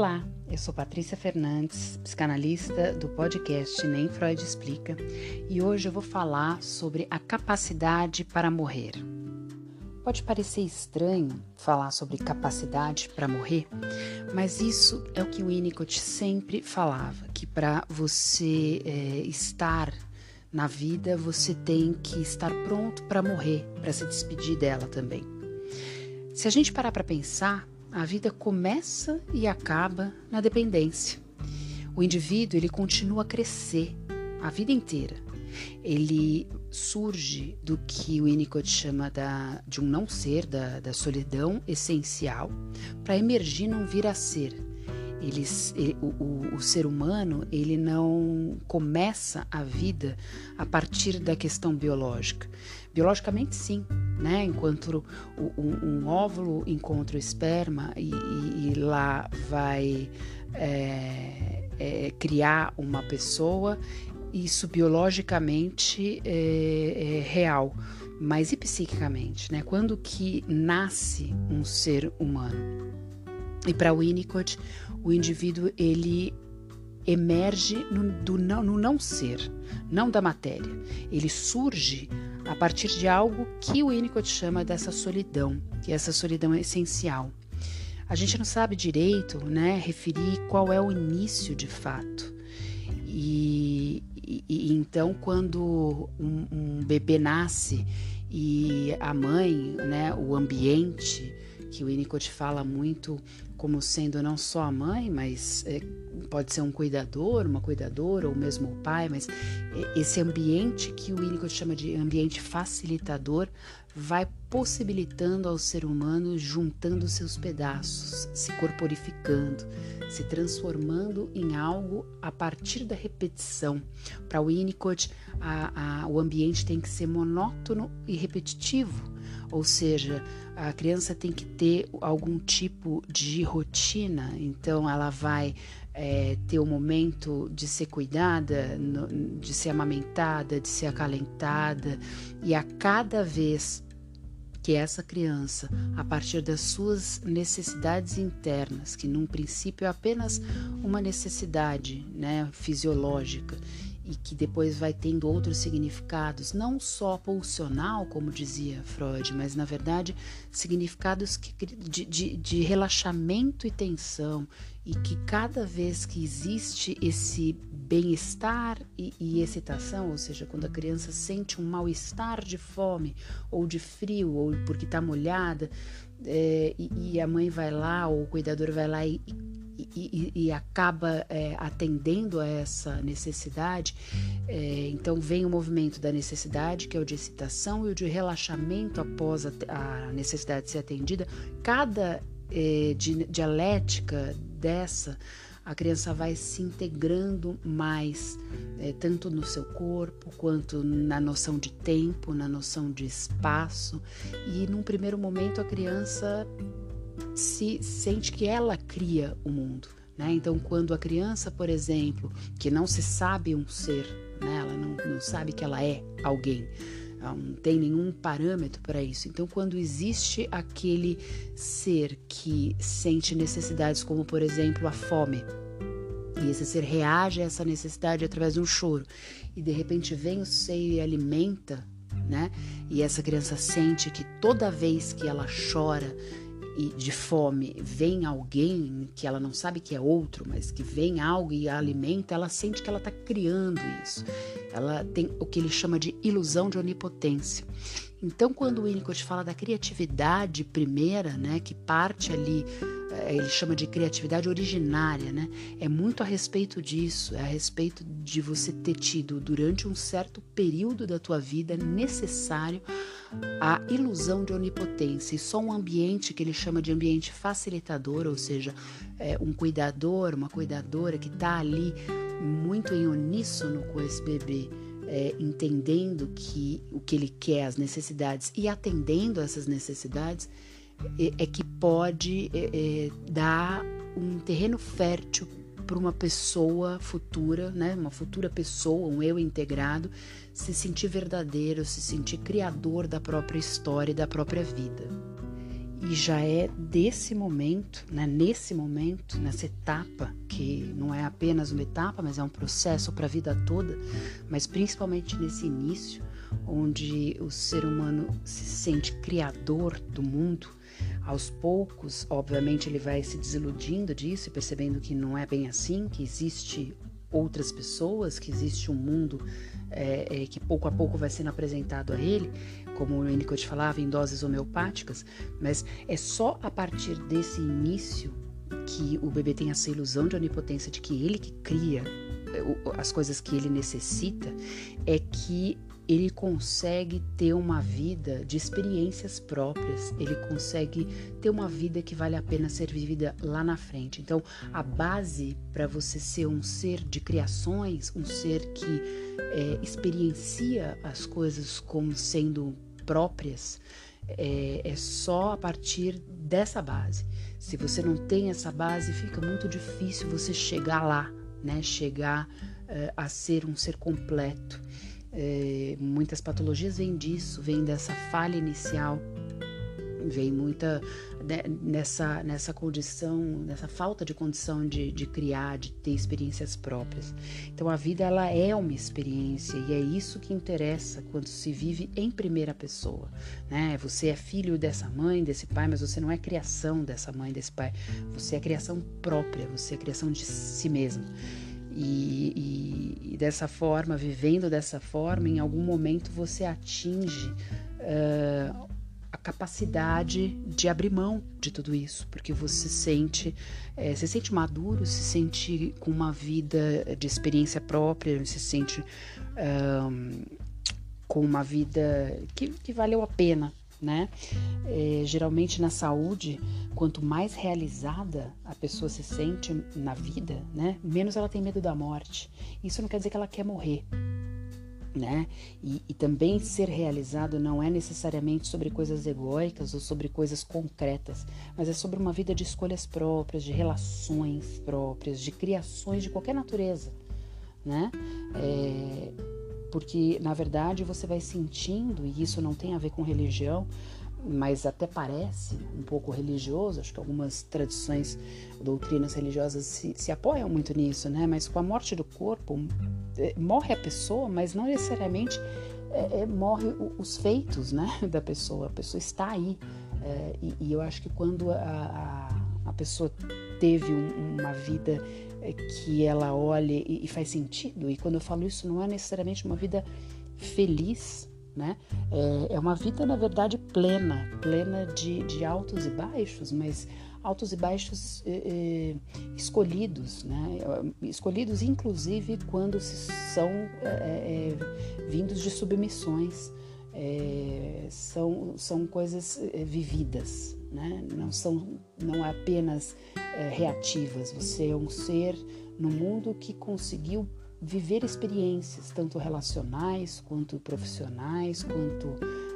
Olá, eu sou Patrícia Fernandes, psicanalista do podcast Nem Freud Explica, e hoje eu vou falar sobre a capacidade para morrer. Pode parecer estranho falar sobre capacidade para morrer, mas isso é o que o Winnicott sempre falava, que para você é, estar na vida, você tem que estar pronto para morrer, para se despedir dela também. Se a gente parar para pensar, a vida começa e acaba na dependência. O indivíduo ele continua a crescer a vida inteira. Ele surge do que o Winnicott chama da, de um não ser, da, da solidão essencial, para emergir num vir a ser. Ele, o, o, o, ser humano ele não começa a vida a partir da questão biológica. Biologicamente, sim, né? Enquanto o, um, um, óvulo encontra o esperma e, e, e lá vai é, é, criar uma pessoa, isso biologicamente é, é real, mas e psiquicamente, né? Quando que nasce um ser humano? E para Winnicott, o indivíduo ele emerge no, do não, no não ser, não da matéria. Ele surge a partir de algo que o Winnicott chama dessa solidão, que essa solidão é essencial. A gente não sabe direito, né, referir qual é o início de fato. E, e, e então, quando um, um bebê nasce e a mãe, né, o ambiente, que o Winnicott fala muito como sendo não só a mãe, mas é, pode ser um cuidador, uma cuidadora ou mesmo o pai, mas esse ambiente que o Winnicott chama de ambiente facilitador vai possibilitando ao ser humano juntando seus pedaços, se corporificando, se transformando em algo a partir da repetição. Para Winnicott, a, a, o ambiente tem que ser monótono e repetitivo ou seja, a criança tem que ter algum tipo de rotina, então ela vai é, ter o um momento de ser cuidada, de ser amamentada, de ser acalentada, e a cada vez que essa criança, a partir das suas necessidades internas, que num princípio é apenas uma necessidade né, fisiológica, e que depois vai tendo outros significados, não só pulsional, como dizia Freud, mas na verdade significados que, de, de, de relaxamento e tensão, e que cada vez que existe esse bem-estar e, e, excitação, ou seja, quando a criança sente um mal-estar de fome ou de frio, ou porque está molhada, é, e, e, a mãe vai lá, ou o cuidador vai lá e, e, e, e acaba é, atendendo a essa necessidade, é, então vem o movimento da necessidade, que é o de excitação, e o de relaxamento após a, a necessidade de ser atendida. Cada é, di, dialética dessa, a criança vai se integrando mais, é, tanto no seu corpo, quanto na noção de tempo, na noção de espaço, e num primeiro momento a criança se sente que ela cria o mundo. Né? Então, quando a criança, por exemplo, que não se sabe um ser, né? ela não, não sabe que ela é alguém, não tem nenhum parâmetro para isso. Então, quando existe aquele ser que sente necessidades, como por exemplo a fome, e esse ser reage a essa necessidade através de um choro, e de repente vem o seio e alimenta, né? E essa criança sente que toda vez que ela chora, e de fome vem alguém que ela não sabe que é outro, mas que vem algo e a alimenta, ela sente que ela está criando isso. Ela tem o que ele chama de ilusão de onipotência. Então, quando o Winnicott fala da criatividade primeira, né, que parte ali, ele chama de criatividade originária, né, é muito a respeito disso, é a respeito de você ter tido durante um certo período da tua vida necessário a ilusão de onipotência. E só um ambiente que ele chama de ambiente facilitador, ou seja, é, um cuidador, uma cuidadora que está ali muito em uníssono com esse bebê é, entendendo que o que ele quer, as necessidades e atendendo essas necessidades, é, é que pode é, é dar um terreno fértil para uma pessoa futura, né, uma futura pessoa, um eu integrado, se sentir verdadeiro, se sentir criador da própria história e da própria vida. e já é desse momento, né, nesse momento, nessa etapa, que não é apenas uma etapa, mas é um processo para a vida toda, mas principalmente nesse início, onde o ser humano se sente criador do mundo, aos poucos, obviamente, ele vai se desiludindo disso e percebendo que não é bem assim, que existe outras pessoas, que existe um mundo é, é, que pouco a pouco vai sendo apresentado a ele, como o Winnicott falava, em doses homeopáticas, mas é só a partir desse início que o bebê tem essa ilusão de onipotência de que ele que cria é, as coisas que ele necessita, é que ele consegue ter uma vida de experiências próprias, ele consegue ter uma vida que vale a pena ser vivida lá na frente. Então, a base para você ser um ser de criações, um ser que é, experiencia as coisas como sendo próprias, é, é só a partir dessa base. Se você não tem essa base, fica muito difícil você chegar lá, né? Chegar uh, a ser um ser completo. É, muitas patologias vêm disso, vêm dessa falha inicial, vem muita né, nessa, nessa condição, nessa falta de condição de, de criar, de ter experiências próprias. Então a vida ela é uma experiência e é isso que interessa quando se vive em primeira pessoa. Né? Você é filho dessa mãe, desse pai, mas você não é criação dessa mãe, desse pai. Você é criação própria, você é criação de si mesmo. E, e, e, dessa forma, vivendo dessa forma, em algum momento você atinge uh, a capacidade de abrir mão de tudo isso, porque você sente, é, se sente maduro, se sente com uma vida de experiência própria, se sente um, com uma vida que, que valeu a pena, né? É, geralmente na saúde, quanto mais realizada a pessoa se sente na vida, né? Menos ela tem medo da morte. Isso não quer dizer que ela quer morrer, né? E, e, também ser realizado não é necessariamente sobre coisas egóicas ou sobre coisas concretas, mas é sobre uma vida de escolhas próprias, de relações próprias, de criações de qualquer natureza, né? É, porque na verdade você vai sentindo, e isso não tem a ver com religião, mas até parece um pouco religioso, acho que algumas tradições, doutrinas religiosas se, se apoiam muito nisso, né? Mas com a morte do corpo, é, morre a pessoa, mas não necessariamente é, é, morre os feitos né, da pessoa, a pessoa está aí. É, e, e, eu acho que quando a, a, a pessoa teve um, uma vida que ela olha e, e faz sentido, e quando eu falo isso, não é necessariamente uma vida feliz, né? É, é uma vida, na verdade, plena, plena de, de altos e baixos, mas altos e baixos é, é, escolhidos, né? Escolhidos, inclusive, quando são é, é, vindos de submissões. É, são, são coisas vividas, né? não são não é apenas reativas. Você é um ser no mundo que conseguiu viver experiências, tanto relacionais quanto profissionais, quanto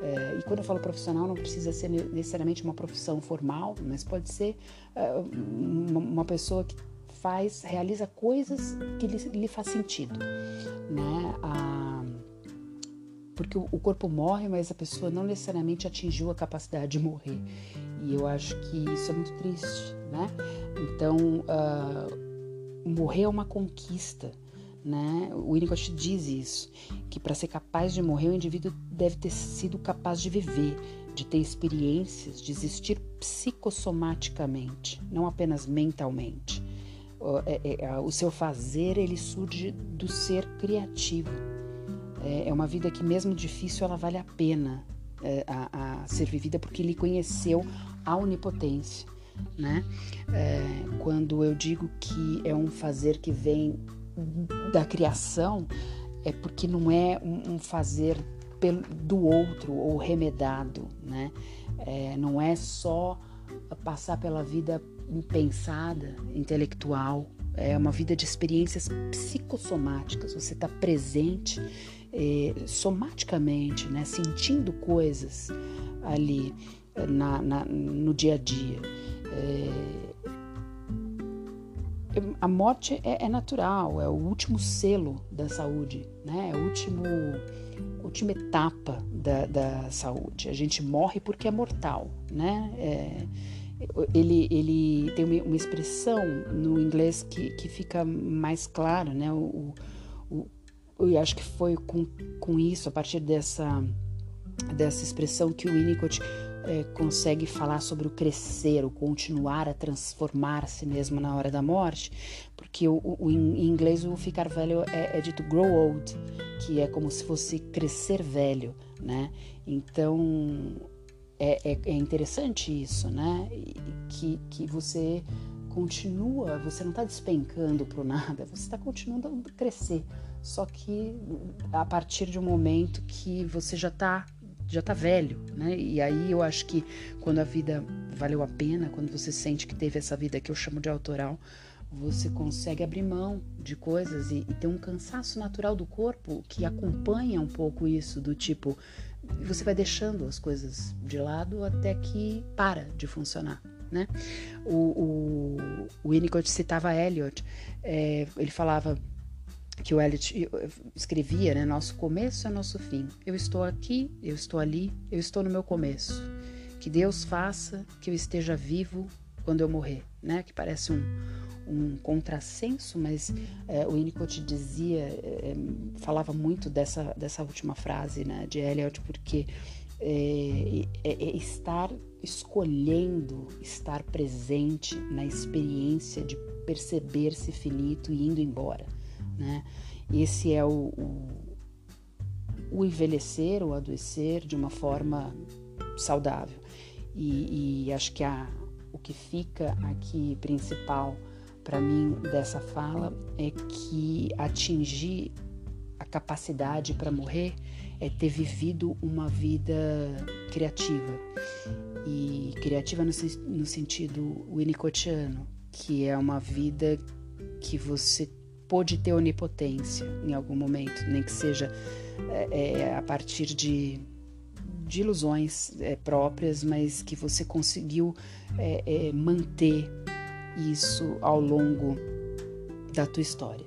é, e quando eu falo profissional não precisa ser necessariamente uma profissão formal, mas pode ser é, uma, pessoa que faz, realiza coisas que lhe, lhe faz sentido, né? A, porque o corpo morre, mas a pessoa não necessariamente atingiu a capacidade de morrer. E eu acho que isso é muito triste, né? Então, uh, morrer é uma conquista né? O Winnicott diz isso, que para ser capaz de morrer, o indivíduo deve ter sido capaz de viver, de ter experiências, de existir psicossomaticamente, não apenas mentalmente. O, é, é, o seu fazer ele surge do ser criativo. É, é, uma vida que, mesmo difícil, ela vale a pena é, a, a ser vivida porque ele conheceu a onipotência. Né? É, quando eu digo que é um fazer que vem da criação é porque não é um, fazer pelo, do outro ou remedado, né? É, não é só passar pela vida impensada, intelectual, é uma vida de experiências psicossomáticas. Você está presente é, somaticamente, né? Sentindo coisas ali na, na, no dia a dia. É, a morte é, é, natural, é o último selo da saúde, né? É o último, última etapa da, da saúde. A gente morre porque é mortal, né? É, ele, ele tem uma, expressão no inglês que, que fica mais claro, né? O, o, eu acho que foi com, com isso, a partir dessa, dessa expressão que o Winnicott é, consegue falar sobre o crescer, o continuar a transformar-se mesmo na hora da morte, porque o, o em inglês o ficar velho é, é, dito grow old, que é como se fosse crescer velho, né? Então é, é, é interessante isso, né? Que, que você continua, você não está despencando para nada, você está continuando a crescer. Só que a partir de um momento que você já está já tá velho, né? E aí eu acho que quando a vida valeu a pena, quando você sente que teve essa vida que eu chamo de autoral, você consegue abrir mão de coisas e, e ter um cansaço natural do corpo que acompanha um pouco isso, do tipo, você vai deixando as coisas de lado até que para de funcionar. Né? O, o, o Winnicott citava Eliot, é, ele falava que o Eliot escrevia, né? Nosso começo é nosso fim. Eu estou aqui, eu estou ali, eu estou no meu começo. Que Deus faça que eu esteja vivo quando eu morrer, né? Que parece um, um contrassenso, mas é, o Winnicott dizia, é, falava muito dessa, dessa última frase, né? De Eliot, porque é, é, é estar escolhendo estar presente na experiência de perceber-se finito e indo embora né? Esse é o, o, o envelhecer ou adoecer de uma forma saudável. E, e acho que a, o que fica aqui principal para mim dessa fala é que atingir a capacidade para morrer é ter vivido uma vida criativa. E criativa no, no sentido winnicottiano, que é uma vida que você pôde ter onipotência em algum momento, nem que seja é, é, a partir de, de ilusões é, próprias, mas que você conseguiu é, é, manter isso ao longo da tua história.